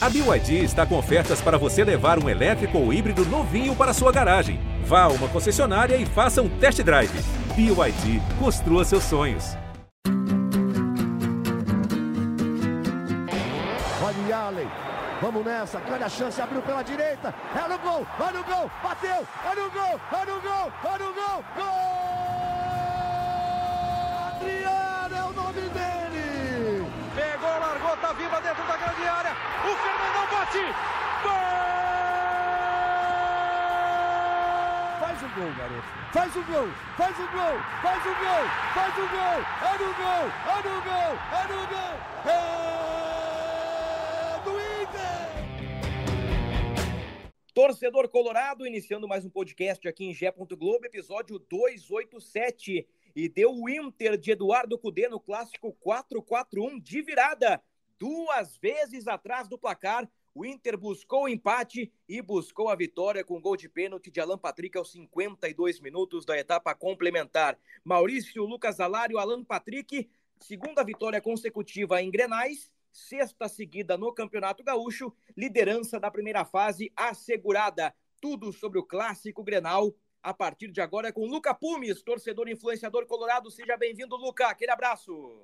A BYD está com ofertas para você levar um elétrico ou híbrido novinho para sua garagem. Vá a uma concessionária e faça um test drive. BYD, construa seus sonhos. Olha Allen, vamos nessa, grande a chance, abriu pela direita, é no gol, olha o gol, bateu, olha o gol, olha o gol, olha o gol, gol! Tá viva dentro da grande área. O Fernandão bate. Gol! Faz o gol, garoto. Faz o gol, faz o gol, faz o gol, faz o gol. É no gol, é no gol, é no gol. É do Inter. Torcedor Colorado, iniciando mais um podcast aqui em Gé. Globo, episódio 287. E deu o Inter de Eduardo Cudê no clássico 4-4-1 de virada duas vezes atrás do placar. O Inter buscou o empate e buscou a vitória com gol de pênalti de Alan Patrick aos 52 minutos da etapa complementar. Maurício Lucas Alário, Alan Patrick, segunda vitória consecutiva em Grenais, sexta seguida no Campeonato Gaúcho, liderança da primeira fase assegurada. Tudo sobre o clássico Grenal a partir de agora é com Luca Pumes, torcedor influenciador colorado. Seja bem-vindo, Luca. Aquele abraço.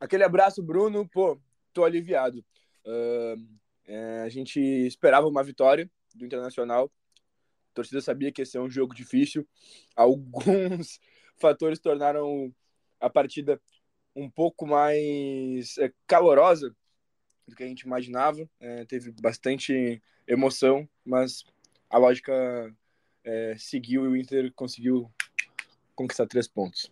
Aquele abraço, Bruno. Pô, tô aliviado. Uh, é, a gente esperava uma vitória do Internacional. A torcida sabia que ia ser um jogo difícil. Alguns fatores tornaram a partida um pouco mais é, calorosa do que a gente imaginava. É, teve bastante emoção, mas a lógica é, seguiu e o Inter conseguiu conquistar três pontos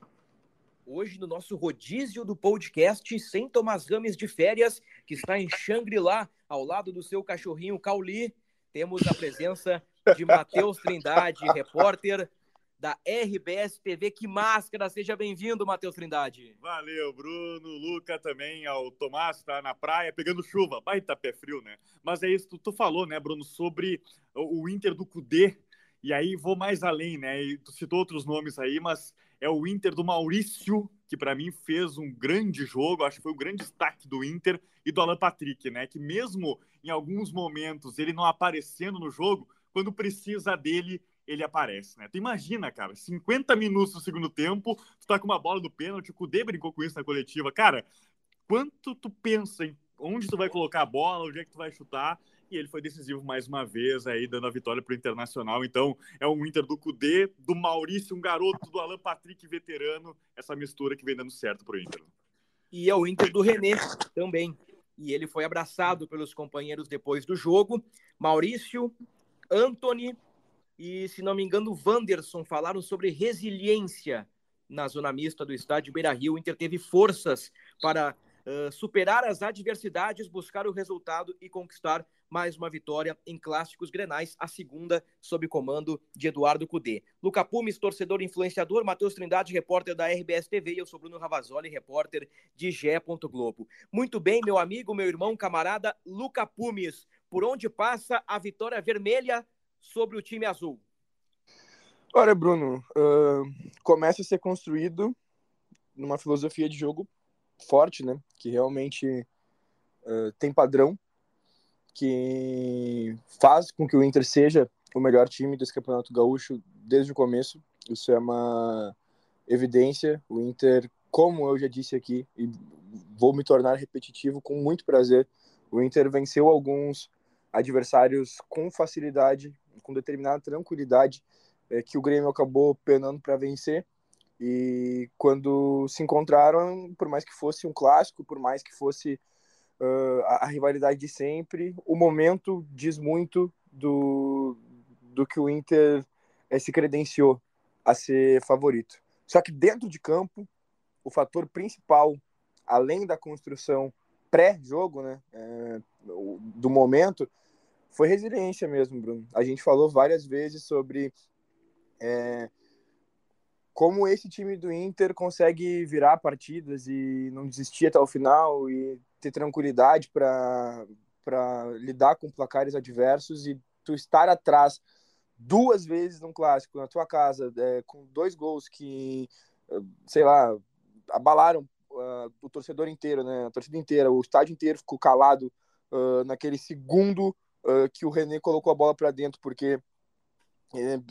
hoje no nosso rodízio do podcast, sem Tomás Rames de férias, que está em Xangri-Lá, ao lado do seu cachorrinho Cauli. Temos a presença de Matheus Trindade, repórter da RBS TV. Que máscara! Seja bem-vindo, Matheus Trindade. Valeu, Bruno, Luca também, ao Tomás, tá na praia, pegando chuva. Baita pé frio, né? Mas é isso, tu, tu falou, né, Bruno, sobre o, o Inter do Cudê. E aí vou mais além, né? E tu citou outros nomes aí, mas é o Inter do Maurício, que para mim fez um grande jogo, acho que foi o grande destaque do Inter, e do Alan Patrick, né? Que mesmo em alguns momentos ele não aparecendo no jogo, quando precisa dele, ele aparece, né? Tu imagina, cara, 50 minutos no segundo tempo, tu tá com uma bola do pênalti, o Kudê brincou com isso na coletiva. Cara, quanto tu pensa em onde tu vai colocar a bola, onde é que tu vai chutar, e ele foi decisivo mais uma vez aí, dando a vitória para o Internacional. Então, é um Inter do Cudê, do Maurício, um garoto, do Alan Patrick, veterano, essa mistura que vem dando certo para o Inter. E é o Inter do René também. E ele foi abraçado pelos companheiros depois do jogo. Maurício, Anthony e, se não me engano, Wanderson falaram sobre resiliência na zona mista do estádio Beira Rio. O Inter teve forças para uh, superar as adversidades, buscar o resultado e conquistar mais uma vitória em clássicos grenais, a segunda sob comando de Eduardo Cudê. Luca Pumes, torcedor influenciador, Matheus Trindade, repórter da RBS TV, e eu sou Bruno Ravazoli, repórter de Gé. Globo. Muito bem, meu amigo, meu irmão, camarada Luca Pumes, por onde passa a vitória vermelha sobre o time azul? Olha, Bruno, uh, começa a ser construído numa filosofia de jogo forte, né? Que realmente uh, tem padrão que faz com que o Inter seja o melhor time desse Campeonato Gaúcho desde o começo. Isso é uma evidência. O Inter, como eu já disse aqui, e vou me tornar repetitivo com muito prazer, o Inter venceu alguns adversários com facilidade, com determinada tranquilidade, é, que o Grêmio acabou penando para vencer. E quando se encontraram, por mais que fosse um clássico, por mais que fosse uh, a, a, rivalidade de sempre. O momento diz muito do, do que o Inter é, se credenciou a ser favorito. Só que dentro de campo, o fator principal, além da construção pré-jogo, né, é, do momento, foi resiliência mesmo, Bruno. A gente falou várias vezes sobre é, como esse time do Inter consegue virar partidas e não desistir até o final e ter tranquilidade para lidar com placares adversos e tu estar atrás duas vezes num clássico na tua casa é, com dois gols que sei lá abalaram uh, o torcedor inteiro né a torcida inteira o estádio inteiro ficou calado uh, naquele segundo uh, que o René colocou a bola para dentro, porque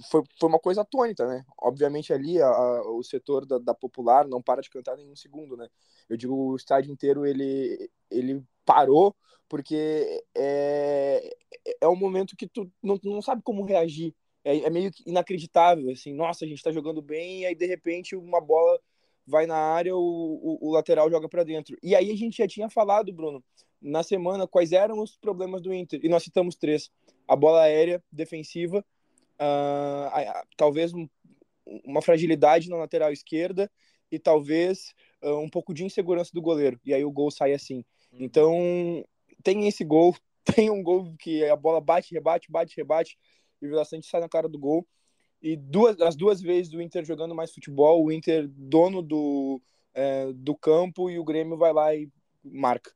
foi, foi uma coisa atônita, né? Obviamente ali a, a, o setor da, da, Popular não para de cantar nenhum segundo, né? Eu digo, o estádio inteiro ele, ele parou porque é, é um momento que tu não, não sabe como reagir. É, é meio inacreditável, assim, nossa, a gente tá jogando bem, e aí de repente uma bola vai na área, o, o, o lateral joga para dentro. E aí a gente já tinha falado, Bruno, na semana, quais eram os problemas do Inter, e nós citamos três. A bola aérea defensiva, uh, talvez um, uma fragilidade na lateral esquerda e talvez uh, um pouco de insegurança do goleiro. E aí o gol sai assim. Uhum. Então, tem esse gol, tem um gol que a bola bate, rebate, bate, rebate, e o Vila Sante sai na cara do gol. E duas, as duas vezes o Inter jogando mais futebol, o Inter dono do, é, do campo e o Grêmio vai lá e marca.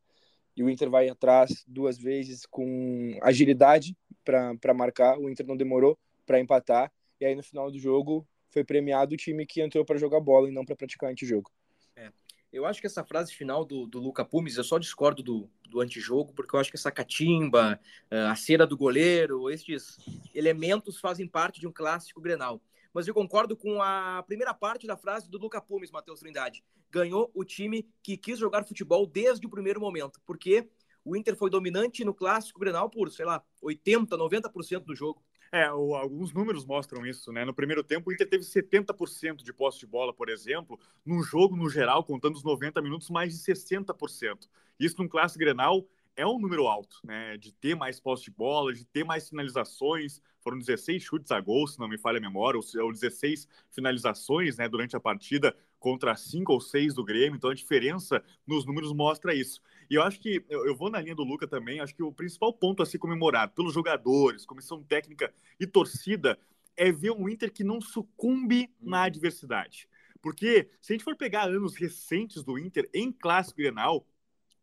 E o Inter vai atrás duas vezes com agilidade para marcar. O Inter não demorou para empatar. E aí no final do jogo foi premiado o time que entrou para jogar bola e não para praticar antijogo. É. Eu acho que essa frase final do, do Luca Pumes, eu só discordo do, do antijogo, porque eu acho que essa catimba, eh, a cera do goleiro, estes elementos fazem parte de um clássico Grenal. Mas eu concordo com a primeira parte da frase do Luca Pumes, Matheus Trindade. Ganhou o time que quis jogar futebol desde o primeiro momento, porque o Inter foi dominante no clássico Grenal por, sei lá, 80, 90% do jogo. É, o, alguns números mostram isso, né? No primeiro tempo, o Inter teve 70% de posse de bola, por exemplo. No jogo, no geral, contando os 90 minutos, mais de 60%. Isso num clássico Grenal é um número alto, né? De ter mais posse de bola, de ter mais finalizações. Foram 16 chutes a gol, se não me falha a memória, ou 16 finalizações, né? Durante a partida contra 5 ou 6 do Grêmio. Então a diferença nos números mostra isso. E eu acho que eu, eu vou na linha do Luca também. Acho que o principal ponto a ser comemorado pelos jogadores, comissão técnica e torcida é ver um Inter que não sucumbe na uhum. adversidade. Porque se a gente for pegar anos recentes do Inter em clássico Grenal,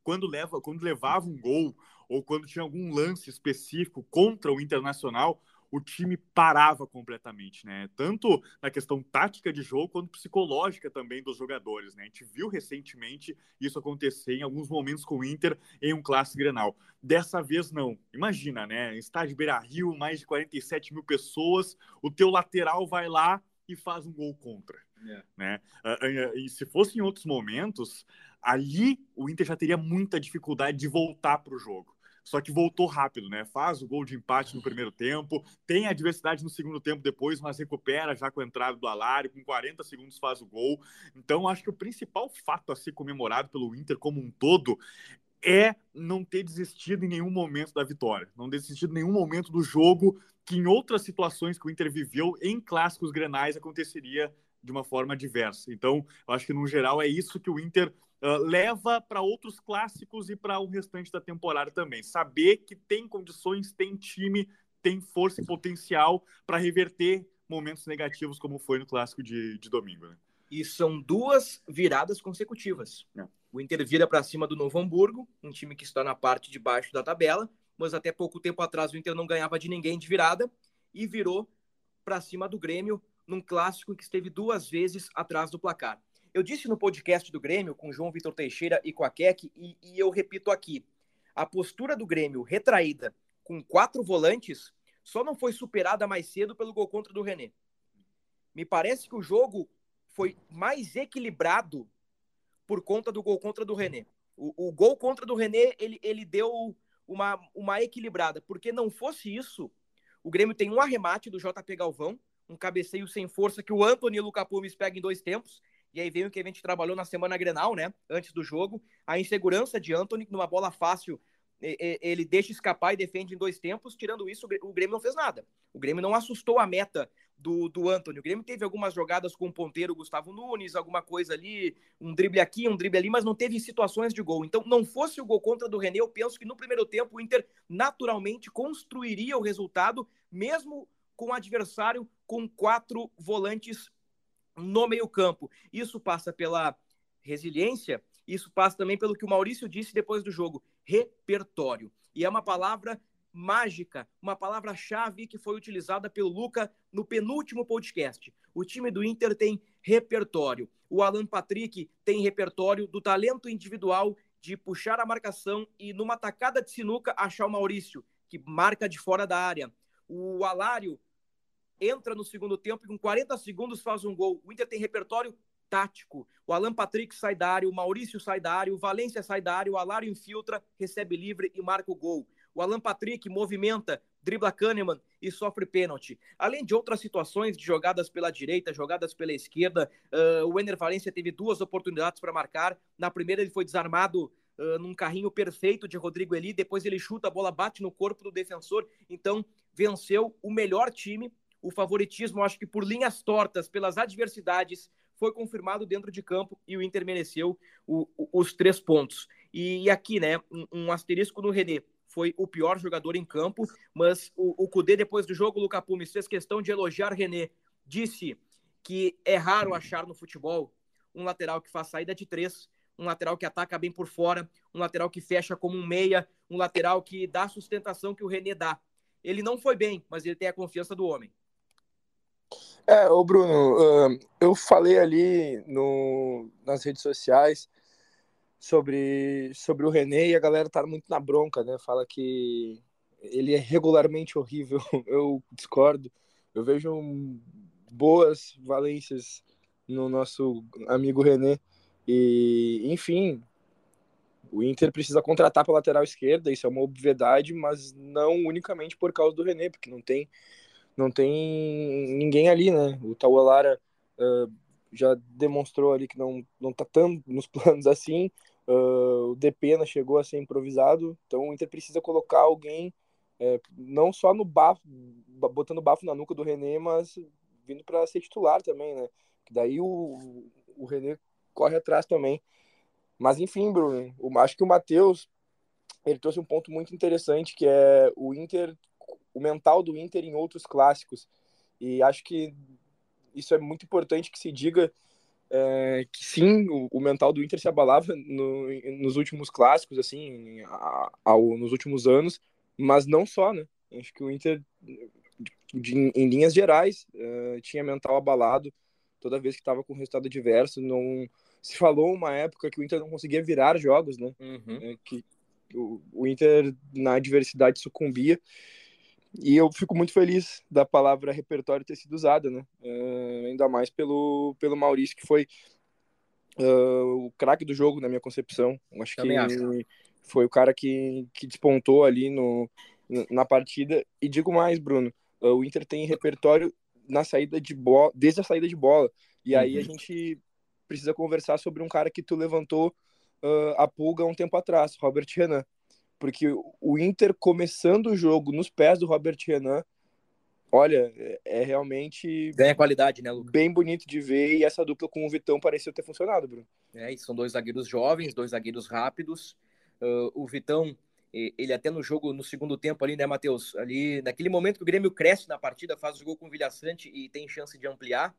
quando, leva, quando levava um gol ou quando tinha algum lance específico contra o Internacional, o time parava completamente, né? Tanto na questão tática de jogo quanto psicológica também dos jogadores, né? A gente viu recentemente isso acontecer em alguns momentos com o Inter em um clássico Grenal. Dessa vez não. Imagina, né? Estádio Beira-Rio, mais de 47 mil pessoas, o teu lateral vai lá e faz um gol contra, yeah. É. né? Ah, ah, e se fosse em outros momentos, ali o Inter já teria muita dificuldade de voltar para o jogo só que voltou rápido, né? Faz o gol de empate no primeiro tempo, tem adversidade no segundo tempo depois, mas recupera já com a entrada do Alário, com 40 segundos faz o gol. Então, acho que o principal fato a ser comemorado pelo Inter como um todo é não ter desistido em nenhum momento da vitória, não desistido em nenhum momento do jogo que em outras situações que o Inter viveu em clássicos grenais aconteceria de uma forma diversa. Então, eu acho que no geral é isso que o Inter uh, leva para outros clássicos e para o restante da temporada também. Saber que tem condições, tem time, tem força e potencial para reverter momentos negativos, como foi no clássico de, de domingo. Né? E são duas viradas consecutivas. É. O Inter vira para cima do Novo Hamburgo, um time que está na parte de baixo da tabela, mas até pouco tempo atrás o Inter não ganhava de ninguém de virada e virou para cima do Grêmio num clássico que esteve duas vezes atrás do placar. Eu disse no podcast do Grêmio com João Vitor Teixeira e com a Keck, e, e eu repito aqui: a postura do Grêmio retraída com quatro volantes só não foi superada mais cedo pelo gol contra do René. Me parece que o jogo foi mais equilibrado por conta do gol contra do René. O, o gol contra do René, ele, ele deu uma, uma equilibrada, porque não fosse isso, o Grêmio tem um arremate do JP Galvão, um cabeceio sem força que o Antônio Luca Pumes pega em dois tempos, e aí veio o que a gente trabalhou na semana Grenal, né? Antes do jogo. A insegurança de Anthony, numa bola fácil, ele deixa escapar e defende em dois tempos. Tirando isso, o Grêmio não fez nada. O Grêmio não assustou a meta do, do Anthony. O Grêmio teve algumas jogadas com o ponteiro Gustavo Nunes, alguma coisa ali, um drible aqui, um drible ali, mas não teve situações de gol. Então, não fosse o gol contra do René, eu penso que no primeiro tempo o Inter naturalmente construiria o resultado, mesmo com o adversário com quatro volantes no meio-campo. Isso passa pela resiliência, isso passa também pelo que o Maurício disse depois do jogo: repertório. E é uma palavra mágica, uma palavra-chave que foi utilizada pelo Luca no penúltimo podcast. O time do Inter tem repertório. O Alan Patrick tem repertório do talento individual de puxar a marcação e, numa tacada de sinuca, achar o Maurício, que marca de fora da área. O Alário entra no segundo tempo e com 40 segundos faz um gol. O Inter tem repertório tático. O Alan Patrick sai da área, o Maurício sai da área, o Valência sai da área, o Alário infiltra, recebe livre e marca o gol. O Alan Patrick movimenta, dribla Kahneman e sofre pênalti. Além de outras situações de jogadas pela direita, jogadas pela esquerda, uh, o Ener Valência teve duas oportunidades para marcar. Na primeira ele foi desarmado uh, num carrinho perfeito de Rodrigo Eli, depois ele chuta, a bola bate no corpo do defensor, então venceu o melhor time. O favoritismo, acho que por linhas tortas, pelas adversidades, foi confirmado dentro de campo e o Inter mereceu o, o, os três pontos. E, e aqui, né, um, um, asterisco no René. Foi o pior jogador em campo, mas o, o Cudê, depois do jogo, Luca Pumes fez questão de elogiar René. Disse que é raro achar no futebol um lateral que faz saída de três, um lateral que ataca bem por fora, um lateral que fecha como um meia, um lateral que dá a sustentação que o René dá. Ele não foi bem, mas ele tem a confiança do homem. É, ô Bruno, eu falei ali no, nas redes sociais sobre, sobre o René e a galera tá muito na bronca, né? Fala que ele é regularmente horrível. Eu discordo. Eu vejo boas valências no nosso amigo René. E, enfim, o Inter precisa contratar para lateral esquerda, isso é uma obviedade, mas não unicamente por causa do René, porque não tem não tem ninguém ali, né? O Taualara uh, já demonstrou ali que não, não tá tão nos planos assim. Uh, o Depena chegou a ser improvisado, então o Inter precisa colocar alguém é, não só no bafo, botando bafo na nuca do René, mas vindo para ser titular também, né? Daí o, o René corre atrás também. Mas enfim, Bruno, acho que o Matheus ele trouxe um ponto muito interessante que é o Inter o mental do Inter em outros clássicos. E acho que isso é muito importante que se diga é, que sim, o, o, mental do Inter se abalava no, nos últimos clássicos, assim, a, ao, nos últimos anos, mas não só, né? Acho que o Inter, de, em linhas gerais, é, tinha mental abalado toda vez que estava com resultado adverso. Não se falou uma época que o Inter não conseguia virar jogos, né? Uhum. É, que o, o Inter na adversidade sucumbia. E eu fico muito feliz da palavra repertório ter sido usada, né? Uh, ainda mais pelo, pelo Maurício, que foi uh, o craque do jogo, na minha concepção. Acho Também que acho. foi o cara que, que despontou ali no, na partida. E digo mais, Bruno, uh, o Inter tem repertório na saída de bola, desde a saída de bola. E uhum. aí a uhum. gente precisa conversar sobre um cara que tu levantou a pulga um tempo atrás, Robert Renan porque o Inter começando o jogo nos pés do Robert Renan, olha, é, é realmente. Ganha qualidade, né, Lucas? Bem bonito de ver e essa dupla com o Vitão pareceu ter funcionado, Bruno. É, e são dois zagueiros jovens, dois zagueiros rápidos. Uh, o Vitão, ele até no jogo, no segundo tempo ali, né, Matheus? Ali, naquele momento que o Grêmio cresce na partida, faz o gol com o Vilhaçante e tem chance de ampliar.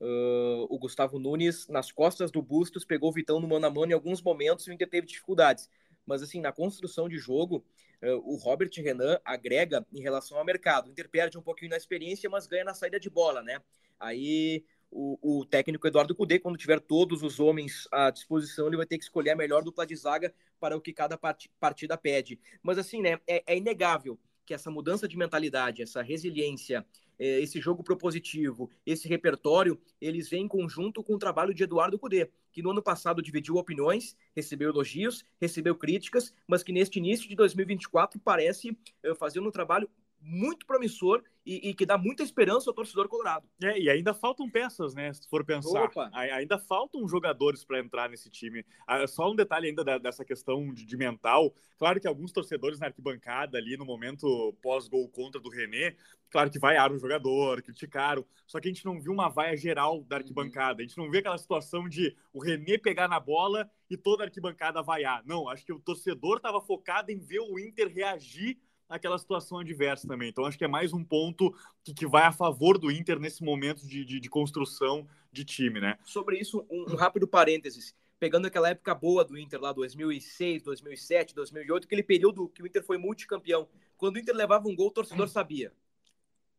Uh, o Gustavo Nunes, nas costas do Bustos, pegou o Vitão no mano a mano em alguns momentos e o Inter teve dificuldades mas assim, na construção de jogo, uh, o Robert Renan agrega em relação ao mercado. O Inter perde um pouquinho na experiência, mas ganha na saída de bola, né? Aí o, o, técnico Eduardo Cudê, quando tiver todos os homens à disposição, ele vai ter que escolher a melhor dupla de zaga para o que cada part partida pede. Mas assim, né, é, é inegável que essa mudança de mentalidade, essa resiliência, esse jogo propositivo, esse repertório, eles vêm em conjunto com o trabalho de Eduardo Cudê, que no ano passado dividiu opiniões, recebeu elogios, recebeu críticas, mas que neste início de 2024 parece é, fazer um trabalho muito promissor e, e, que dá muita esperança ao torcedor colorado. É, e ainda faltam peças, né? Se for pensar. Opa. Ainda faltam jogadores para entrar nesse time. Ah, só um detalhe ainda da, dessa questão de, de, mental. Claro que alguns torcedores na arquibancada ali no momento pós-gol contra do René, claro que vaiaram o jogador, criticaram. Só que a gente não viu uma vaia geral da arquibancada. A gente não vê aquela situação de o René pegar na bola e toda a arquibancada vaiar. Não, acho que o torcedor estava focado em ver o Inter reagir aquela situação adversa também. Então, acho que é mais um ponto que, que vai a favor do Inter nesse momento de, de, de construção de time, né? Sobre isso, um, um, rápido parênteses. Pegando aquela época boa do Inter lá, 2006, 2007, 2008, aquele período que o Inter foi multicampeão. Quando o Inter levava um gol, o torcedor sabia.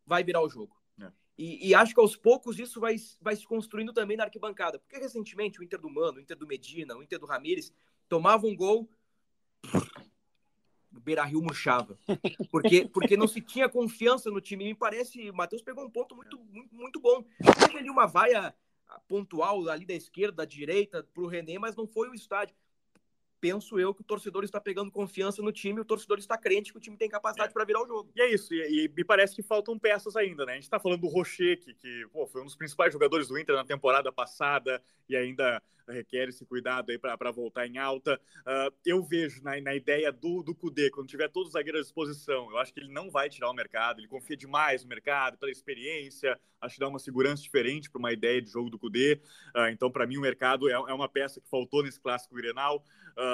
Vai virar o jogo. É. E, e, acho que aos poucos isso vai, vai se construindo também na arquibancada. Porque recentemente o Inter do Mano, o Inter do Medina, o Inter do Ramires tomava um gol, Beira Rio murchava. Porque, porque não se tinha confiança no time. Me parece, o Matheus pegou um ponto muito, muito, muito bom. Teve ali uma vaia pontual ali da esquerda, da direita, para o René, mas não foi o estádio penso eu que o torcedor está pegando confiança no time, o torcedor está crente que o time tem capacidade é. para virar o jogo. E é isso, e, e, me parece que faltam peças ainda, né? A gente está falando do Rocher, que, que pô, foi um dos principais jogadores do Inter na temporada passada e ainda requer esse cuidado aí para voltar em alta. Uh, eu vejo na, na ideia do, do Kudê, quando tiver todos os zagueiros à disposição, eu acho que ele não vai tirar o mercado, ele confia demais no mercado, pela experiência, acho que dá uma segurança diferente para uma ideia de jogo do Kudê. Uh, então, para mim, o mercado é, é, uma peça que faltou nesse clássico Grenal. Uh,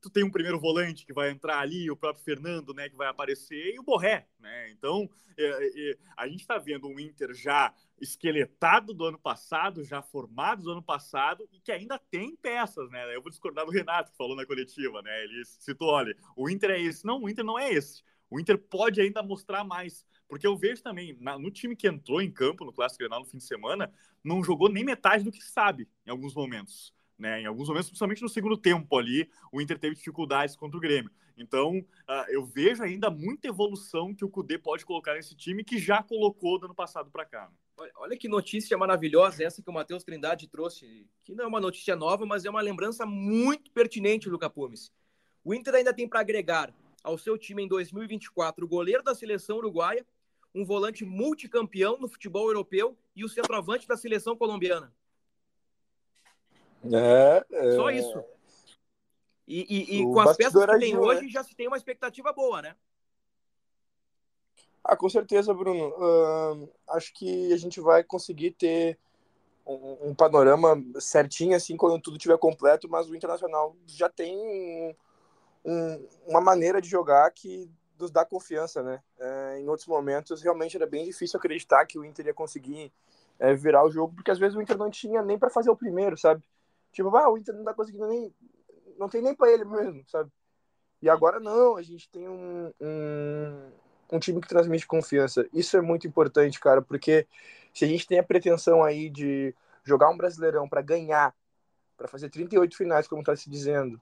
tu tem um primeiro volante que vai entrar ali, o próprio Fernando, né, que vai aparecer, e o Borré, né? Então, é, é, a gente está vendo um Inter já esqueletado do ano passado, já formado do ano passado, e que ainda tem peças, né? Eu vou discordar do Renato, que falou na coletiva, né? Ele citou, olha, o Inter é esse. Não, o Inter não é esse. O Inter pode ainda mostrar mais. Porque eu vejo também, na, no time que entrou em campo no Clássico Grenal no fim de semana, não jogou nem metade do que sabe em alguns momentos. Né? Em alguns momentos, principalmente no segundo tempo ali, o Inter teve dificuldades contra o Grêmio. Então, uh, eu vejo ainda muita evolução que o Cudê pode colocar nesse time que já colocou do ano passado para cá. Olha, que notícia maravilhosa essa que o Matheus Trindade trouxe, que não é uma notícia nova, mas é uma lembrança muito pertinente do Capumes. O Inter ainda tem para agregar ao seu time em 2024 o goleiro da seleção uruguaia, um volante multicampeão no futebol europeu e o centroavante da seleção colombiana. É, é... Só isso. E, e, e com as peças que tem hoje, né? já se tem uma expectativa boa, né? Ah, com certeza, Bruno. Uh, acho que a gente vai conseguir ter um, um, panorama certinho, assim, quando tudo estiver completo, mas o Internacional já tem um, um, uma maneira de jogar que nos dá confiança, né? Uh, em outros momentos, realmente era bem difícil acreditar que o Inter ia conseguir uh, virar o jogo, porque às vezes o Inter não tinha nem para fazer o primeiro, sabe? Tipo, ah, o Inter não tá conseguindo nem não tem nem para ele mesmo, sabe? E agora não, a gente tem um, um, um, time que transmite confiança. Isso é muito importante, cara, porque se a gente tem a pretensão aí de jogar um brasileirão para ganhar, para fazer 38 finais, como está se dizendo,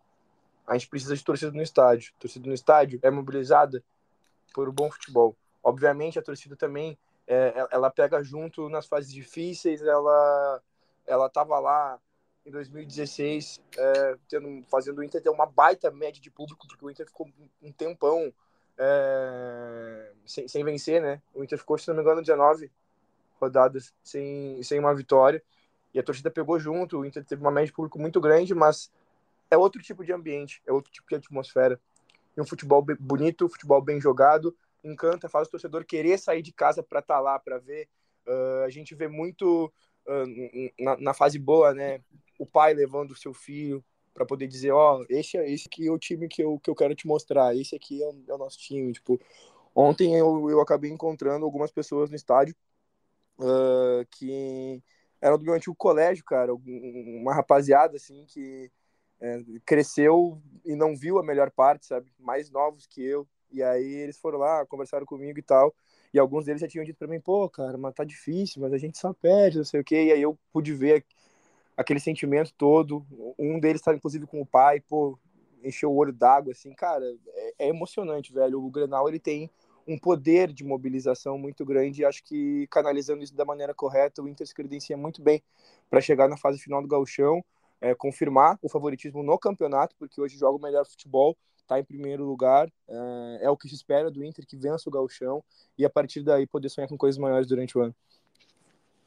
a gente precisa de torcida no estádio. Torcida no estádio é mobilizada por um bom futebol. Obviamente, a torcida também é, ela pega junto nas fases difíceis, ela ela tava lá em 2016, é, tendo, fazendo o Inter ter uma baita média de público, porque o Inter ficou um tempão é, sem, sem vencer, né? O Inter ficou, se não me engano, 19 rodadas sem, sem uma vitória. E a torcida pegou junto, o Inter teve uma média de público muito grande, mas é outro tipo de ambiente, é outro tipo de atmosfera. E um futebol bonito, um futebol bem jogado, encanta, faz o torcedor querer sair de casa para estar tá lá, para ver. Uh, a gente vê muito na, na, fase boa, né? o pai levando o seu filho para poder dizer, ó, oh, esse, é, esse aqui é o time que eu, que eu quero te mostrar, esse aqui é o, é o nosso time, tipo, ontem eu, eu acabei encontrando algumas pessoas no estádio uh, que eram do meu antigo colégio, cara, uma rapaziada, assim, que é, cresceu e não viu a melhor parte, sabe, mais novos que eu, e aí eles foram lá, conversaram comigo e tal, e alguns deles já tinham dito para mim, pô, cara, mas tá difícil, mas a gente só perde, não sei o quê, e aí eu pude ver aquele sentimento todo. Um deles tá inclusive com o pai, pô, encheu o olho d'água, assim, cara, é, é, emocionante, velho. O Grenal ele tem um poder de mobilização muito grande e acho que canalizando isso da maneira correta, o Inter se credencia muito bem para chegar na fase final do Gauchão, é, confirmar o favoritismo no campeonato, porque hoje joga o melhor futebol, está em primeiro lugar, é, é, o que se espera do Inter, que vença o Gauchão e a partir daí poder sonhar com coisas maiores durante o ano.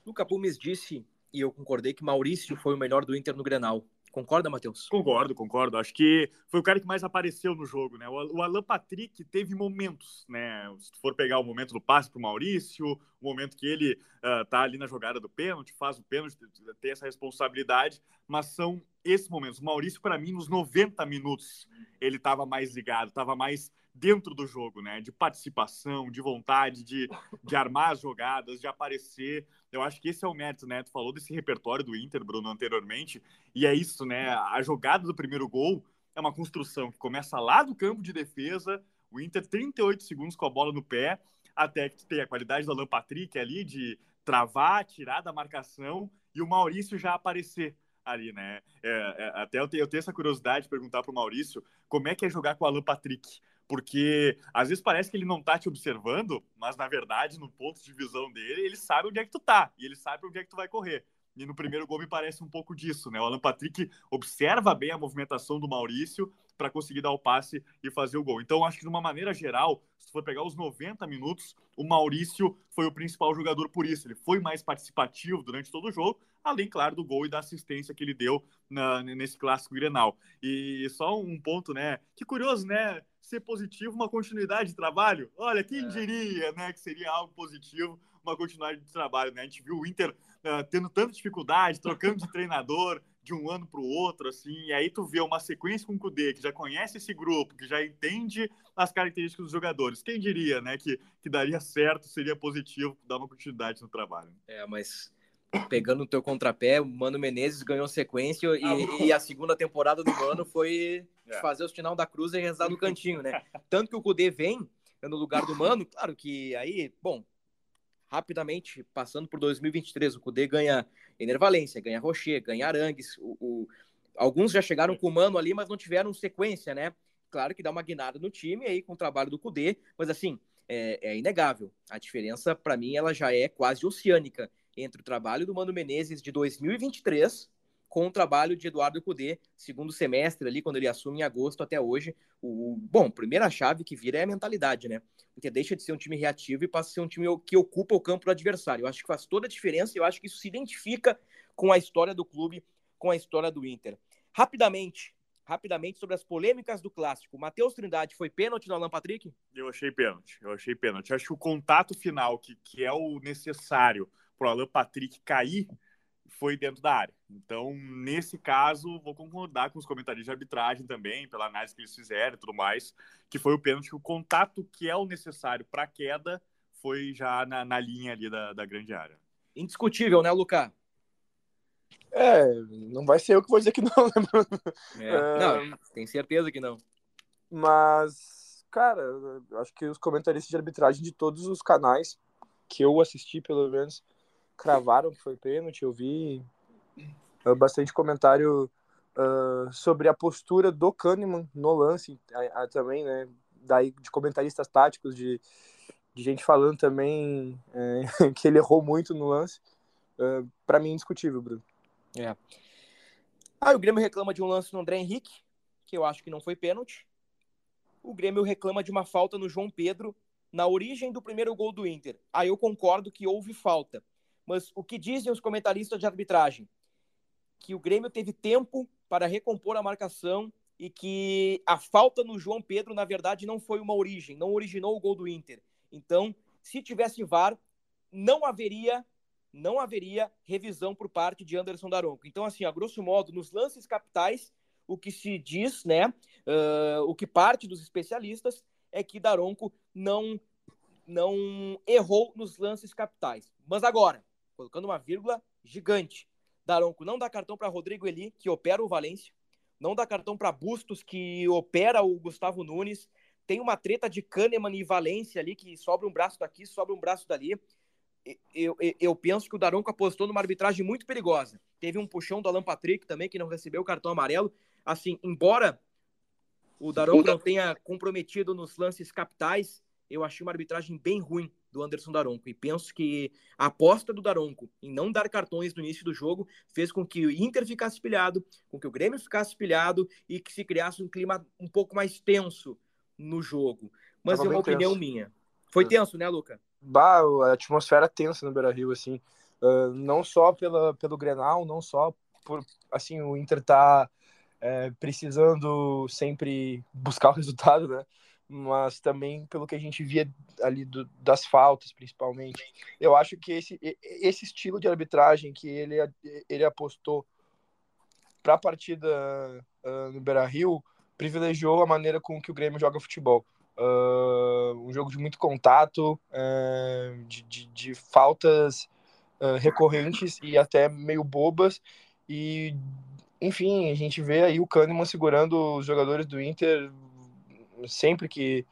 Luca Pumes disse e eu concordei que Maurício foi o melhor do Inter no Grenal. Concorda, Matheus? Concordo, concordo. Acho que foi o cara que mais apareceu no jogo, né? O Alan Patrick teve momentos, né? Se for pegar o momento do passe para o Maurício, o momento que ele uh, tá ali na jogada do pênalti, faz o pênalti, tem essa responsabilidade, mas são esses momentos. O Maurício, para mim, nos 90 minutos, ele estava mais ligado, estava mais dentro do jogo, né? De participação, de vontade, de, de armar as jogadas, de aparecer. Eu acho que esse é o mérito, né? Tu falou desse repertório do Inter, Bruno, anteriormente, e é isso, né? A jogada do primeiro gol é uma construção que começa lá do campo de defesa, o Inter 38 segundos com a bola no pé, até que tem a qualidade do Alan Patrick ali de travar, tirar da marcação e o Maurício já aparecer ali, né? É, é, até eu tenho, eu tenho, essa curiosidade de perguntar para o Maurício como é que é jogar com o Alan Patrick. Porque às vezes parece que ele não tá te observando, mas na verdade, no ponto de visão dele, ele sabe onde é que tu tá e ele sabe onde é que tu vai correr. E no primeiro gol me parece um pouco disso, né? O Alan Patrick observa bem a movimentação do Maurício para conseguir dar o passe e fazer o gol. Então, acho que de uma maneira geral, se for pegar os 90 minutos, o Maurício foi o principal jogador por isso. Ele foi mais participativo durante todo o jogo, além, claro, do gol e da assistência que ele deu na, nesse clássico Grenal. E só um ponto, né? Que curioso, né? Ser positivo, uma continuidade de trabalho. Olha, quem é. diria, né, que seria algo positivo, uma continuidade de trabalho, né? A gente viu o Inter uh, tendo tanta dificuldade, trocando de treinador de um ano para o outro, assim, e aí tu vê uma sequência com o Kudê, que já conhece esse grupo, que já entende as características dos jogadores. Quem diria, né, que, que daria certo, seria positivo dar uma continuidade no trabalho. É, mas pegando o teu contrapé, o Mano Menezes ganhou sequência e, ah, e a segunda temporada do Mano foi é. fazer o sinal da cruz e rezar no cantinho, né? Tanto que o Kudê vem no lugar do Mano, claro que aí, bom, rapidamente, passando por 2023, o Cudê ganha Enervalência, ganha Rocher, ganha Arangues. O, o, alguns já chegaram com o Mano ali, mas não tiveram sequência, né? Claro que dá uma guinada no time aí com o trabalho do Cudê, mas assim, é, é inegável. A diferença, para mim, ela já é quase oceânica entre o trabalho do Mano Menezes de 2023 com o trabalho de Eduardo Cudê, segundo semestre ali, quando ele assume em agosto até hoje. O, bom, primeira chave que vira é a mentalidade, né? Porque deixa de ser um time reativo e passa a ser um time que ocupa o campo do adversário. Eu acho que faz toda a diferença e eu acho que isso se identifica com a história do clube, com a história do Inter. Rapidamente, rapidamente sobre as polêmicas do clássico. Matheus Trindade foi pênalti no Alan Patrick? Eu achei pênalti, eu achei pênalti. Acho que o contato final, que, que é o necessário para o Alan Patrick cair, foi dentro da área. Então, nesse caso, vou concordar com os comentaristas de arbitragem também, pela análise que eles fizeram e tudo mais, que foi o pênalti, o contato que é o necessário para a queda foi já na, na linha ali da, da grande área. Indiscutível, né, Lucas? É, não vai ser eu que vou dizer que não, né? É, é... Não, tem certeza que não. Mas, cara, acho que os comentaristas de arbitragem de todos os canais que eu assisti, pelo menos, cravaram que foi pênalti. Eu vi uh, bastante comentário uh, sobre a postura do Kahneman no lance uh, também, né? Daí de comentaristas táticos, de, de gente falando também uh, que ele errou muito no lance. Uh, para mim, indiscutível, Bruno. É. Ah, o Grêmio reclama de um lance no André Henrique, que eu acho que não foi pênalti. O Grêmio reclama de uma falta no João Pedro na origem do primeiro gol do Inter. Aí eu concordo que houve falta. Mas o que dizem os comentaristas de arbitragem? Que o Grêmio teve tempo para recompor a marcação e que a falta no João Pedro, na verdade, não foi uma origem, não originou o gol do Inter. Então, se tivesse VAR, não haveria não haveria revisão por parte de Anderson Daronco. Então, assim, a grosso modo, nos lances capitais, o que se diz, né, uh, o que parte dos especialistas é que Daronco não não errou nos lances capitais. Mas agora, colocando uma vírgula gigante. Daronco não dá cartão para Rodrigo Eli, que opera o Valência. Não dá cartão para Bustos, que opera o Gustavo Nunes. Tem uma treta de Kahneman e Valência ali, que sobra um braço daqui, sobra um braço dali. Eu, eu, eu, penso que o Daronco apostou numa arbitragem muito perigosa. Teve um puxão do Alan Patrick também, que não recebeu o cartão amarelo. Assim, embora o Daronco não tenha comprometido nos lances capitais, eu achei uma arbitragem bem ruim do Anderson Daronco. E penso que a aposta do Daronco em não dar cartões no início do jogo fez com que o Inter ficasse pilhado, com que o Grêmio ficasse pilhado e que se criasse um clima um pouco mais tenso no jogo. Mas Tava é uma opinião tenso. minha. Foi é. tenso, né, Luca? Bah, a atmosfera tensa no Beira-Rio, assim. Uh, não só pela, pelo Grenal, não só por, assim, o Inter tá é, precisando sempre buscar o resultado, né? Mas também pelo que a gente via ali do, das faltas, principalmente. Eu acho que esse, esse estilo de arbitragem que ele, ele apostou para a partida uh, no Beira-Rio privilegiou a maneira com que o Grêmio joga futebol. Uh, um jogo de muito contato, uh, de, de, de, faltas recorrentes e até meio bobas, e enfim, a gente vê aí o Kahneman segurando os jogadores do Inter sempre que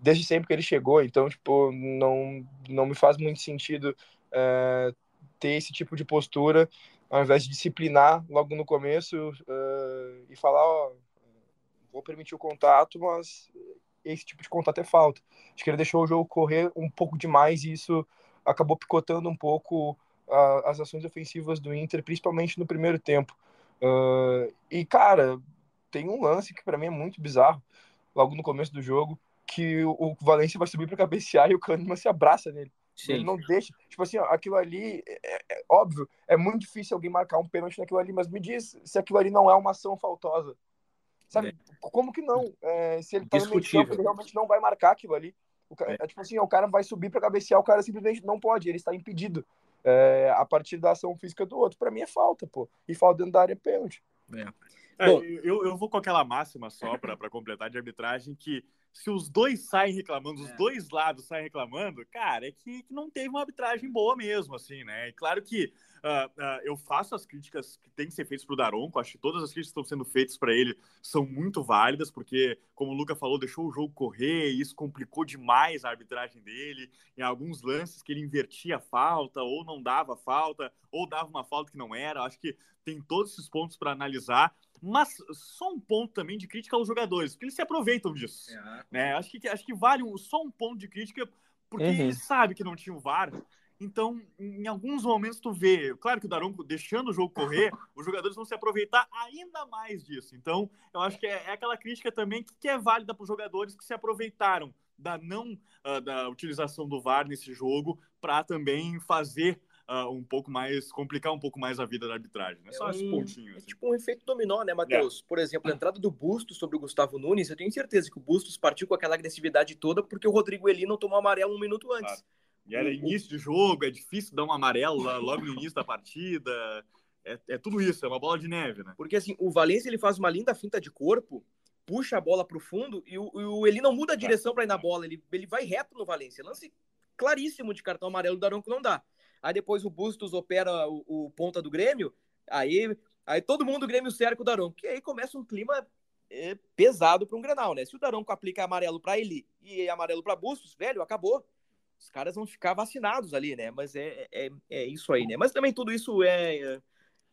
desde sempre que ele chegou, então tipo não não me faz muito sentido é, ter esse tipo de postura ao invés de disciplinar logo no começo uh, e falar, ó, vou permitir o contato, mas esse tipo de contato é falta. Acho que ele deixou o jogo correr um pouco demais e isso acabou picotando um pouco as ações ofensivas do Inter, principalmente no primeiro tempo. Uh, e, cara, tem um lance que para mim é muito bizarro, logo no começo do jogo, que o Valência vai subir para cabecear e o Kahneman se abraça nele. Sim. Ele não deixa. Tipo assim, ó, aquilo ali, é, é, é, óbvio, é muito difícil alguém marcar um pênalti naquilo ali, mas me diz se aquilo ali não é uma ação faltosa. Sabe? É. Como que não? É, se ele tá no meio campo, ele realmente não vai marcar aquilo ali. O cara, é. é. tipo assim, o cara vai subir para cabecear, o cara simplesmente não pode, ele está impedido. É, a partir da ação física do outro. Para mim é falta, pô. E falta dentro da área é pênalti. É. É, Bom, eu, eu vou com aquela máxima só para completar de arbitragem que se os dois saem reclamando, os é. dois lados saem reclamando, cara, é que, que, não teve uma arbitragem boa mesmo, assim, né? E claro que uh, uh, eu faço as críticas que tem que ser feitas para o Daronco, acho que todas as críticas que estão sendo feitas para ele são muito válidas, porque, como o Luca falou, deixou o jogo correr e isso complicou demais a arbitragem dele. Em alguns lances que ele invertia a falta, ou não dava falta, ou dava uma falta que não era. Acho que tem todos esses pontos para analisar. Mas só um ponto também de crítica aos jogadores, porque eles se aproveitam disso. É. Né? Acho, que, acho que vale um, só um ponto de crítica, porque uhum. eles sabem que não tinha o VAR. Então, em alguns momentos tu vê, claro que o Daronco deixando o jogo correr, os jogadores vão se aproveitar ainda mais disso. Então, eu acho que é, é aquela crítica também que, que é válida para os jogadores que se aproveitaram da não uh, da utilização do VAR nesse jogo para também fazer uh, um pouco mais, complicar um pouco mais a vida da arbitragem. Né? É Só um, esse pontinho. É assim. tipo um efeito dominó, né, Matheus? É. Por exemplo, a entrada do Bustos sobre o Gustavo Nunes, eu tenho certeza que o Bustos partiu com aquela agressividade toda porque o Rodrigo Eli não tomou amarelo um minuto antes. Claro. E era início de jogo, é difícil dar um amarelo logo no início da partida. É, é, tudo isso, é uma bola de neve, né? Porque assim, o Valência ele faz uma linda finta de corpo, puxa a bola para o fundo e o, o Eli não muda a direção para ir na bola, ele, ele vai reto no Valência. Lance claríssimo de cartão amarelo do Aronco não dá. Aí depois o Bustos opera o, o ponta do Grêmio, aí, aí todo mundo do Grêmio cerca o Daronco. Que aí começa um clima é, pesado para um Grenal, né? Se o Daronco aplica amarelo para ele e amarelo para Bustos, velho, acabou. Os caras vão ficar vacinados ali, né? Mas é, é, é isso aí, né? Mas também tudo isso é,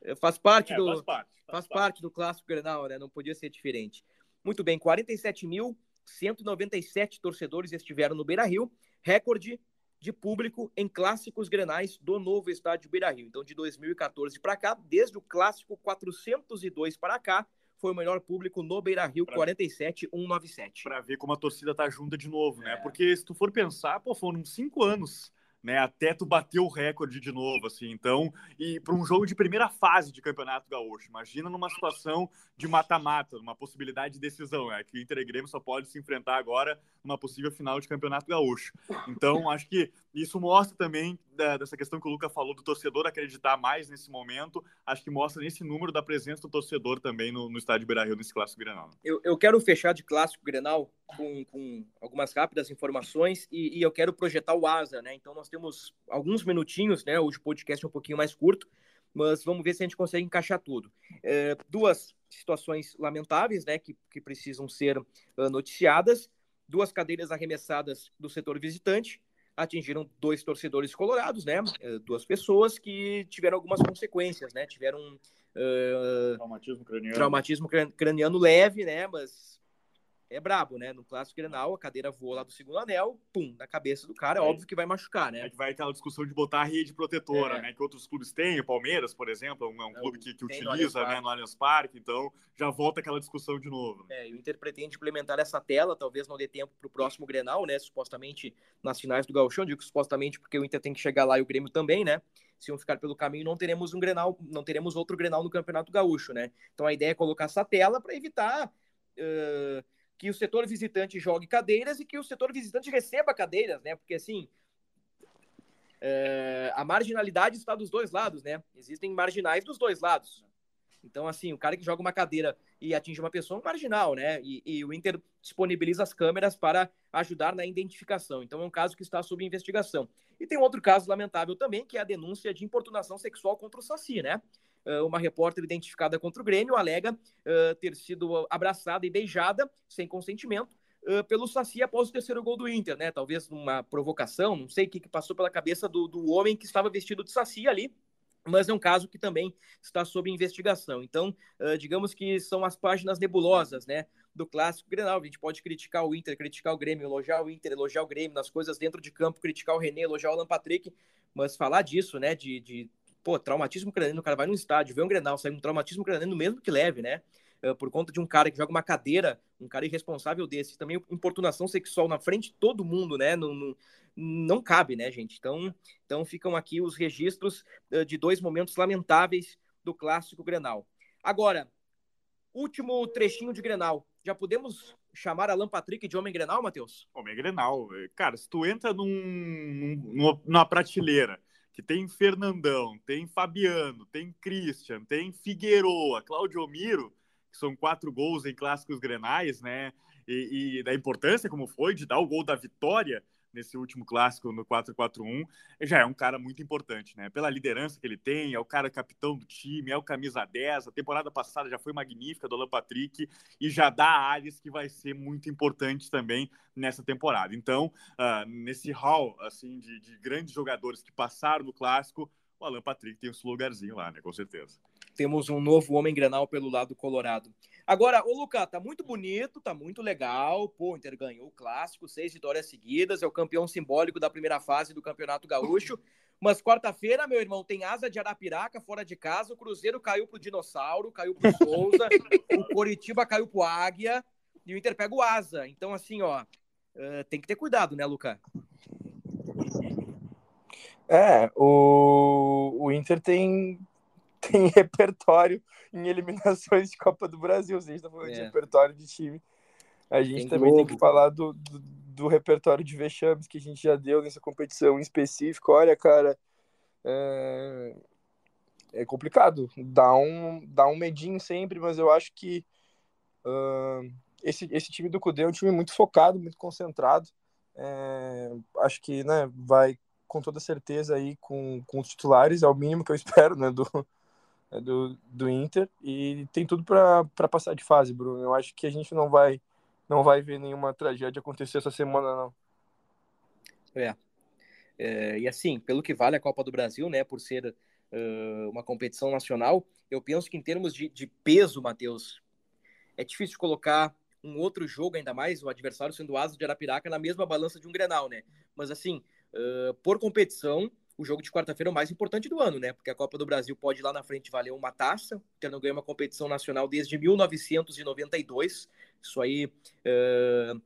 é faz parte é, do faz, parte, faz, faz parte. parte do clássico Grenal, né? Não podia ser diferente. Muito bem, 47.197 torcedores estiveram no Beira-Rio, recorde de público em clássicos grenais do novo estádio Beira-Rio. Então, de 2014 para cá, desde o clássico 402 para cá, foi o melhor público no Beira-Rio, 47,197. Para ver como a torcida tá junta de novo, né? É. Porque se tu for pensar, pô, foram cinco anos né, até tu bater o recorde de novo, assim. Então, e para um jogo de primeira fase de Campeonato Gaúcho, imagina numa situação de mata-mata, numa possibilidade de decisão, é que o Inter e Grêmio só pode se enfrentar agora numa possível final de Campeonato Gaúcho. Então, acho que isso mostra também da, dessa questão que o Luca falou do torcedor acreditar mais nesse momento. Acho que mostra nesse número da presença do torcedor também no, no estádio Beira-Rio nesse clássico Grenal. Eu, eu quero fechar de clássico Grenal com, com algumas rápidas informações e, e, eu quero projetar o Asa, né? Então nós temos alguns minutinhos, né? Hoje o podcast é um pouquinho mais curto, mas vamos ver se a gente consegue encaixar tudo. É, duas situações lamentáveis, né? Que, que precisam ser uh, noticiadas. Duas cadeiras arremessadas do setor visitante atingiram dois torcedores colorados, né? Eh, duas pessoas que tiveram algumas consequências, né? Tiveram uh, traumatismo craniano. traumatismo craniano leve, né? Mas é brabo, né? No clássico Grenal, a cadeira voa lá do segundo anel, pum, na cabeça do cara, é óbvio que vai machucar, né? É que vai aquela discussão de botar a rede protetora, é. né? Que outros clubes têm, o Palmeiras, por exemplo, é um, é um clube que, que utiliza, no né, no Allianz Parque, então já volta aquela discussão de novo. É, e o Inter pretende implementar essa tela, talvez não dê tempo para o próximo Grenal, né? Supostamente nas finais do Gauchão, digo supostamente porque o Inter tem que chegar lá e o Grêmio também, né? se um ficar pelo caminho, não teremos um Grenal, não teremos outro Grenal no Campeonato Gaúcho, né? Então a ideia é colocar essa tela para evitar uh, que o setor visitante jogue cadeiras e que o setor visitante receba cadeiras, né? Porque assim, é, a marginalidade está dos dois lados, né? Existem marginais dos dois lados. Então, assim, o cara que joga uma cadeira e atinge uma pessoa é um marginal, né? E, e, o Inter disponibiliza as câmeras para ajudar na identificação. Então, é um caso que está sob investigação. E tem outro caso lamentável também, que é a denúncia de importunação sexual contra o Saci, né? Uma repórter identificada contra o Grêmio alega ter sido abraçada e beijada sem consentimento pelo Saci após o terceiro gol do Inter, né? Talvez numa provocação, não sei o que, que passou pela cabeça do, do homem que estava vestido de Saci ali. mas é um caso que também está sob investigação. Então, digamos que são as páginas nebulosas, né, do clássico Grenal. A gente pode criticar o Inter, criticar o Grêmio, elogiar o Inter, elogiar o Grêmio nas coisas dentro de campo, criticar o René, elogiar o Alan Patrick, mas falar disso, né, de, de pô, traumatismo craniano, o cara vai no estádio, vê um Grenal, sai um traumatismo craniano mesmo que leve, né, uh, por conta de um cara que joga uma cadeira, um cara irresponsável desse, também importunação sexual na frente de todo mundo, né, não cabe, né, gente? Então, então ficam aqui os registros uh, de dois momentos lamentáveis do clássico Grenal. Agora, último trechinho de Grenal. Já podemos chamar Alan Patrick de homem Grenal, Matheus? Homem Grenal. Cara, se tu entra num, num, numa prateleira que tem Fernandão, tem Fabiano, tem Christian, tem Figueroa, Claudio Miro, que são quatro gols em clássicos grenais, né? E, e da importância como foi de dar o gol da vitória, nesse último clássico no 4-4-1, já é um cara muito importante, né? Pela liderança que ele tem, é o cara capitão do time, é o camisa 10. A temporada passada já foi magnífica do Alan Patrick e já dá áreas que vai ser muito importante também nessa temporada. Então, uh, nesse hall assim de, de grandes jogadores que passaram no clássico, o Alan Patrick tem o seu lugarzinho lá, né? Com certeza. Temos um novo homem granal pelo lado colorado. Agora, o Lucas, tá muito bonito, tá muito legal. Pô, o Inter ganhou o clássico, seis vitórias seguidas, é o campeão simbólico da primeira fase do Campeonato Gaúcho. Mas quarta-feira, meu irmão, tem asa de Arapiraca fora de casa. O Cruzeiro caiu pro Dinossauro, caiu pro Souza. o Coritiba caiu pro Águia. E o Inter pega o asa. Então, assim, ó, uh, tem que ter cuidado, né, Lucas? É, o, o Inter tem, tem repertório em eliminações de Copa do Brasil. A gente tá falando é. de repertório de time. A gente tem também tem que falar do, do, do, repertório de vexames que a gente já deu nessa competição em específico. Olha, cara, é, é complicado. Dá um, dá um medinho sempre, mas eu acho que uh, esse, esse time do Cudê é um time muito focado, muito concentrado. É, acho que né, vai com toda certeza aí com, com os titulares, é o mínimo que eu espero, né, do, do, do Inter e tem tudo para passar de fase, Bruno. Eu acho que a gente não vai não vai ver nenhuma tragédia acontecer essa semana, não. É. é e assim, pelo que vale a Copa do Brasil, né, por ser uh, uma competição nacional, eu penso que em termos de, de peso, Matheus, é difícil colocar um outro jogo, ainda mais o adversário sendo o Asa de Arapiraca, na mesma balança de um Grenal, né? Mas assim, uh, por competição, o jogo de quarta-feira é o mais importante do ano, né? Porque a Copa do Brasil pode lá na frente valer uma taça. O Inter não ganha uma competição nacional desde 1992. Isso aí uh,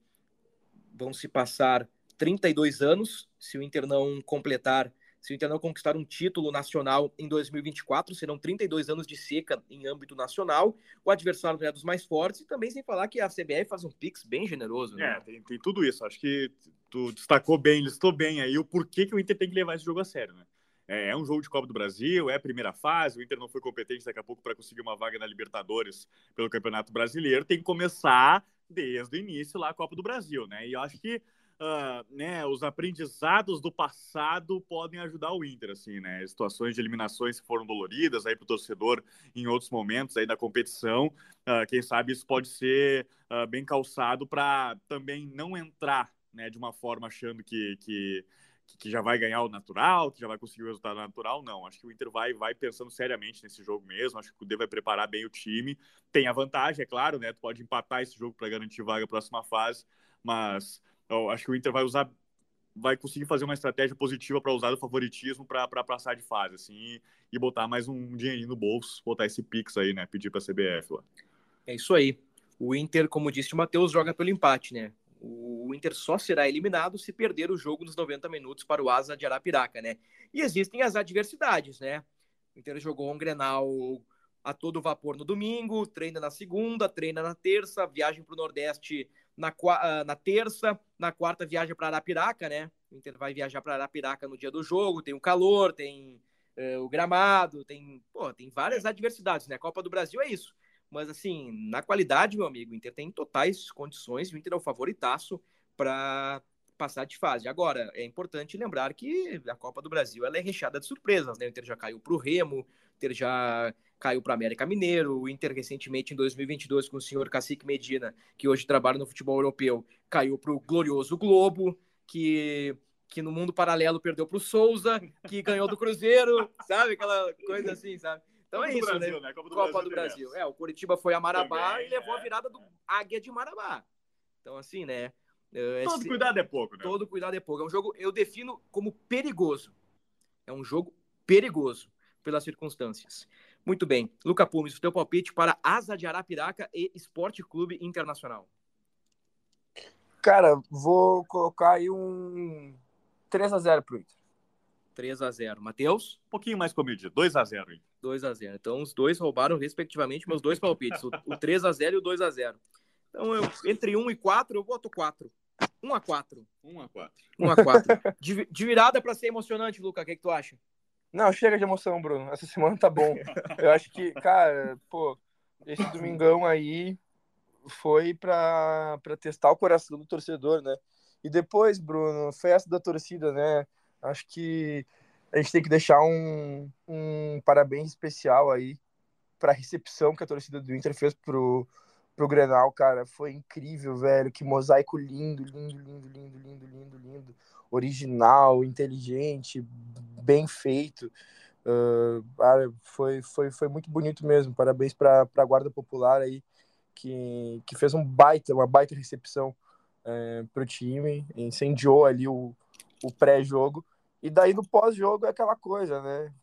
vão se passar 32 anos se o Inter não completar se o Inter não conquistar um título nacional em 2024, serão 32 anos de seca em âmbito nacional. O adversário é dos mais fortes e também sem falar que a CBF faz um pix bem generoso. Né? É, tem, tem tudo isso. Acho que tu destacou bem, listou bem aí o porquê que o Inter tem que levar esse jogo a sério, né? É, é um jogo de Copa do Brasil, é a primeira fase, o Inter não foi competente daqui a pouco para conseguir uma vaga na Libertadores pelo Campeonato Brasileiro, tem que começar desde o início lá a Copa do Brasil, né? E eu acho que uh, né, os aprendizados do passado podem ajudar o Inter, assim, né? Situações de eliminações que foram doloridas aí para o torcedor em outros momentos aí da competição. Uh, quem sabe isso pode ser uh, bem calçado para também não entrar né, de uma forma achando que, que, que, já vai ganhar o natural, que já vai conseguir o resultado natural. Não, acho que o Inter vai, vai pensando seriamente nesse jogo mesmo. Acho que o Cudê vai preparar bem o time. Tem a vantagem, é claro, né? Tu pode empatar esse jogo para garantir vaga a próxima fase, mas eu acho que o Inter vai usar, vai conseguir fazer uma estratégia positiva para usar o favoritismo para passar de fase, assim, e, e, botar mais um dinheirinho no bolso, botar esse Pix aí, né? Pedir para a CBF lá. É isso aí. O Inter, como disse o Matheus, joga pelo empate, né? O Inter só será eliminado se perder o jogo nos 90 minutos para o Asa de Arapiraca, né? E existem as adversidades, né? O Inter jogou um Grenal a todo vapor no domingo, treina na segunda, treina na terça, viagem para o Nordeste na, ah, na terça, na quarta viaja para Arapiraca, né? O Inter vai viajar para Arapiraca no dia do jogo, tem o calor, tem uh, o gramado, tem, pô, tem várias adversidades, né? A Copa do Brasil é isso. Mas assim, na qualidade, meu amigo, o Inter tem totais condições, o Inter é o favoritaço para passar de fase. Agora, é importante lembrar que a Copa do Brasil ela é recheada de surpresas, né? O Inter já caiu para o Remo, o Inter já caiu para América Mineiro, o Inter recentemente em 2022 com o senhor Cacique Medina, que hoje trabalha no futebol europeu, caiu para o glorioso Globo, que que no mundo paralelo perdeu para o Souza, que ganhou do Cruzeiro, sabe? Aquela coisa assim, sabe? Então Copa é do isso, Brasil, né? né? Copa do Copa Brasil do Brasil. É, o Curitiba foi a Marabá Também, e levou é. a virada do Águia de Marabá. Então, assim, né? é, Todo esse- cuidado é pouco, né? todo cuidado é pouco. É um jogo, eu defino como perigoso. É um jogo perigoso pelas circunstâncias. Muito bem. Luca Pumes, o teu palpite para Asa de Arapiraca e Esporte Clube Internacional. Cara, vou colocar aí um 3x0 pro Inter. 3 a 0 Matheus? Um pouquinho mais comedido. 2x0, hein? 2 a 0 Então, os dois roubaram, respectivamente, meus dois palpites. O, o 3 a 0 e o 2 a 0 Então, eu, entre 1 e 4, eu boto 4. 1 a 4 1x4. 1 a 4 De, de virada para ser emocionante, Luca, o que, que tu acha? Não, chega de emoção, Bruno. Essa semana tá bom. Eu acho que, cara, pô, esse domingão aí foi pra, pra testar o coração do torcedor, né? E depois, Bruno, festa da torcida, né? Acho que a gente tem que deixar um, um parabéns especial aí pra recepção que a torcida do Inter fez pro, pro Grenal, cara. Foi incrível, velho. Que mosaico lindo, lindo, lindo, lindo, lindo, lindo, lindo. Original, inteligente, bem feito. Uh, foi, foi, foi muito bonito mesmo. Parabéns para a Guarda Popular aí, que, que fez um baita, uma baita recepção é, para o time, incendiou ali o, o pré-jogo. E daí no pós-jogo é aquela coisa, né?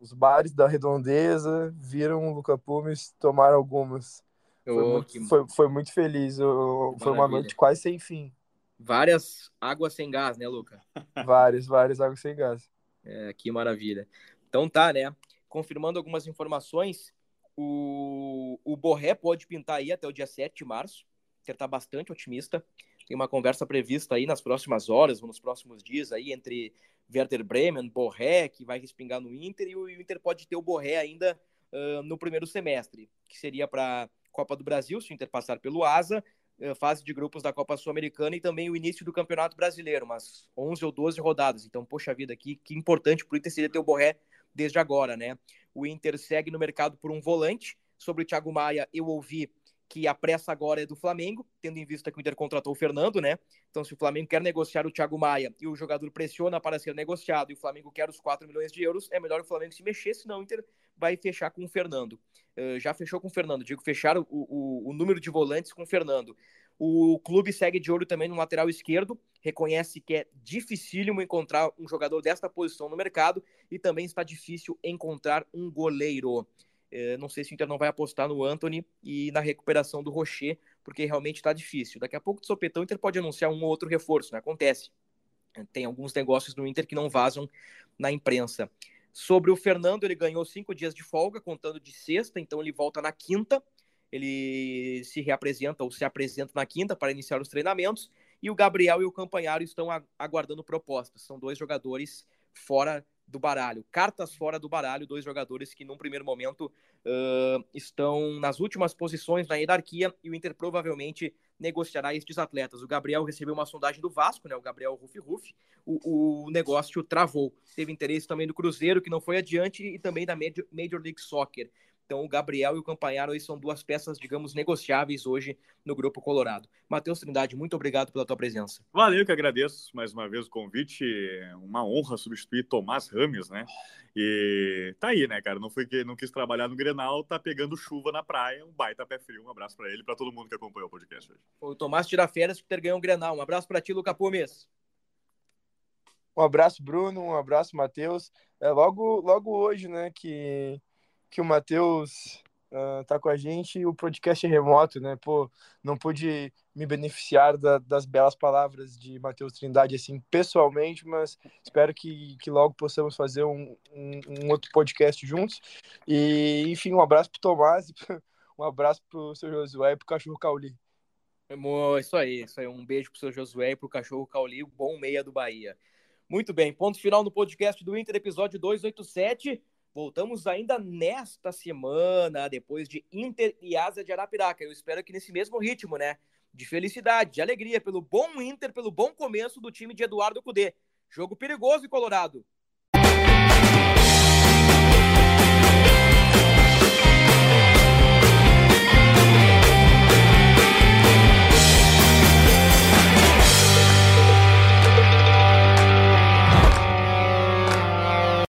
Os bares da redondeza viram o Luca Pumes, tomaram algumas. Foi, Ô, muito, que- foi, foi muito feliz. eu- foi uma noite quase sem fim. Várias águas sem gás, né, Luca? Várias, várias águas sem gás. É, que maravilha. Então tá, né? Confirmando algumas informações, o, o Borré pode pintar aí até o dia 7 de março. Ele tá bastante otimista. Tem uma conversa prevista aí nas próximas horas, nos próximos dias aí, entre Werder Bremen, Borré, que vai respingar no Inter, e o Inter pode ter o Borré ainda ah, no primeiro semestre, que seria para Copa do Brasil, se o Inter passar pelo Asa, eh, fase de grupos da Copa Sul-Americana e também o início do Campeonato Brasileiro, umas 11 ou 12 rodadas. Então, poxa vida, aqui, que importante para o Inter seria ter o Borré desde agora, né? O Inter segue no mercado por um volante. Sobre o Thiago Maia, eu ouvi que a pressa agora é do Flamengo, tendo em vista que o Inter contratou o Fernando, né? Então, se o Flamengo quer negociar o Thiago Maia e o jogador pressiona para ser negociado e o Flamengo quer os 4 milhões de euros, é melhor o Flamengo se mexer, senão o Inter vai fechar com o Fernando. Uh, já fechou com o Fernando, digo, fechar o, o, o número de volantes com o Fernando. O clube segue de olho também no lateral esquerdo, reconhece que é dificílimo encontrar um jogador desta posição no mercado e também está difícil encontrar um goleiro. É, não sei se o Inter não vai apostar no Anthony e na recuperação do Rocher, porque realmente está difícil. Daqui a pouco, de sopetão, o Inter pode anunciar um ou outro reforço, né? Acontece. Tem alguns negócios no Inter que não vazam na imprensa. Sobre o Fernando, ele ganhou cinco dias de folga, contando de sexta, então ele volta na quinta. Ele se reapresenta ou se apresenta na quinta para iniciar os treinamentos. E o Gabriel e o Campanharo estão aguardando propostas. São dois jogadores fora do baralho, cartas fora do baralho, dois jogadores que num primeiro momento uh, estão nas últimas posições na hierarquia e o Inter provavelmente negociará estes atletas. O Gabriel recebeu uma sondagem do Vasco, né? O Gabriel Rufi Rufi, o, o negócio travou. Teve interesse também do Cruzeiro, que não foi adiante, e também da Major, League Soccer. Então, o Gabriel e o Campanharo aí são duas peças, digamos, negociáveis hoje no Grupo Colorado. Matheus Trindade, muito obrigado pela tua presença. Valeu, que agradeço mais uma vez o convite. Uma honra substituir Tomás Rames, né? E tá aí, né, cara? Não, foi que, não quis trabalhar no Grenal, tá pegando chuva na praia. Um baita pé frio. Um abraço para ele e para todo mundo que acompanhou o podcast hoje. Foi o Tomás Tiraférias que ter ganhou um Grenal. Um abraço para ti, Luca Pumes. Um abraço, Bruno. Um abraço, Matheus. É logo, logo hoje, né, que que o Matheus uh, tá com a gente e o podcast é remoto, né? Pô, não pude me beneficiar da, das belas palavras de Matheus Trindade, assim, pessoalmente, mas espero que, que logo possamos fazer um, um, um outro podcast juntos. E, enfim, um abraço pro Tomás, um abraço pro seu Josué e pro cachorro Cauli. Isso aí, isso aí. Um beijo pro seu Josué e pro cachorro Cauli, o bom meia do Bahia. Muito bem, ponto final no podcast do Inter, episódio 287. Voltamos ainda nesta semana, depois de Inter e Asa de Arapiraca. Eu espero que nesse mesmo ritmo, né? De felicidade, de alegria, pelo bom Inter, pelo bom começo do time de Eduardo Cudê. Jogo perigoso e colorado.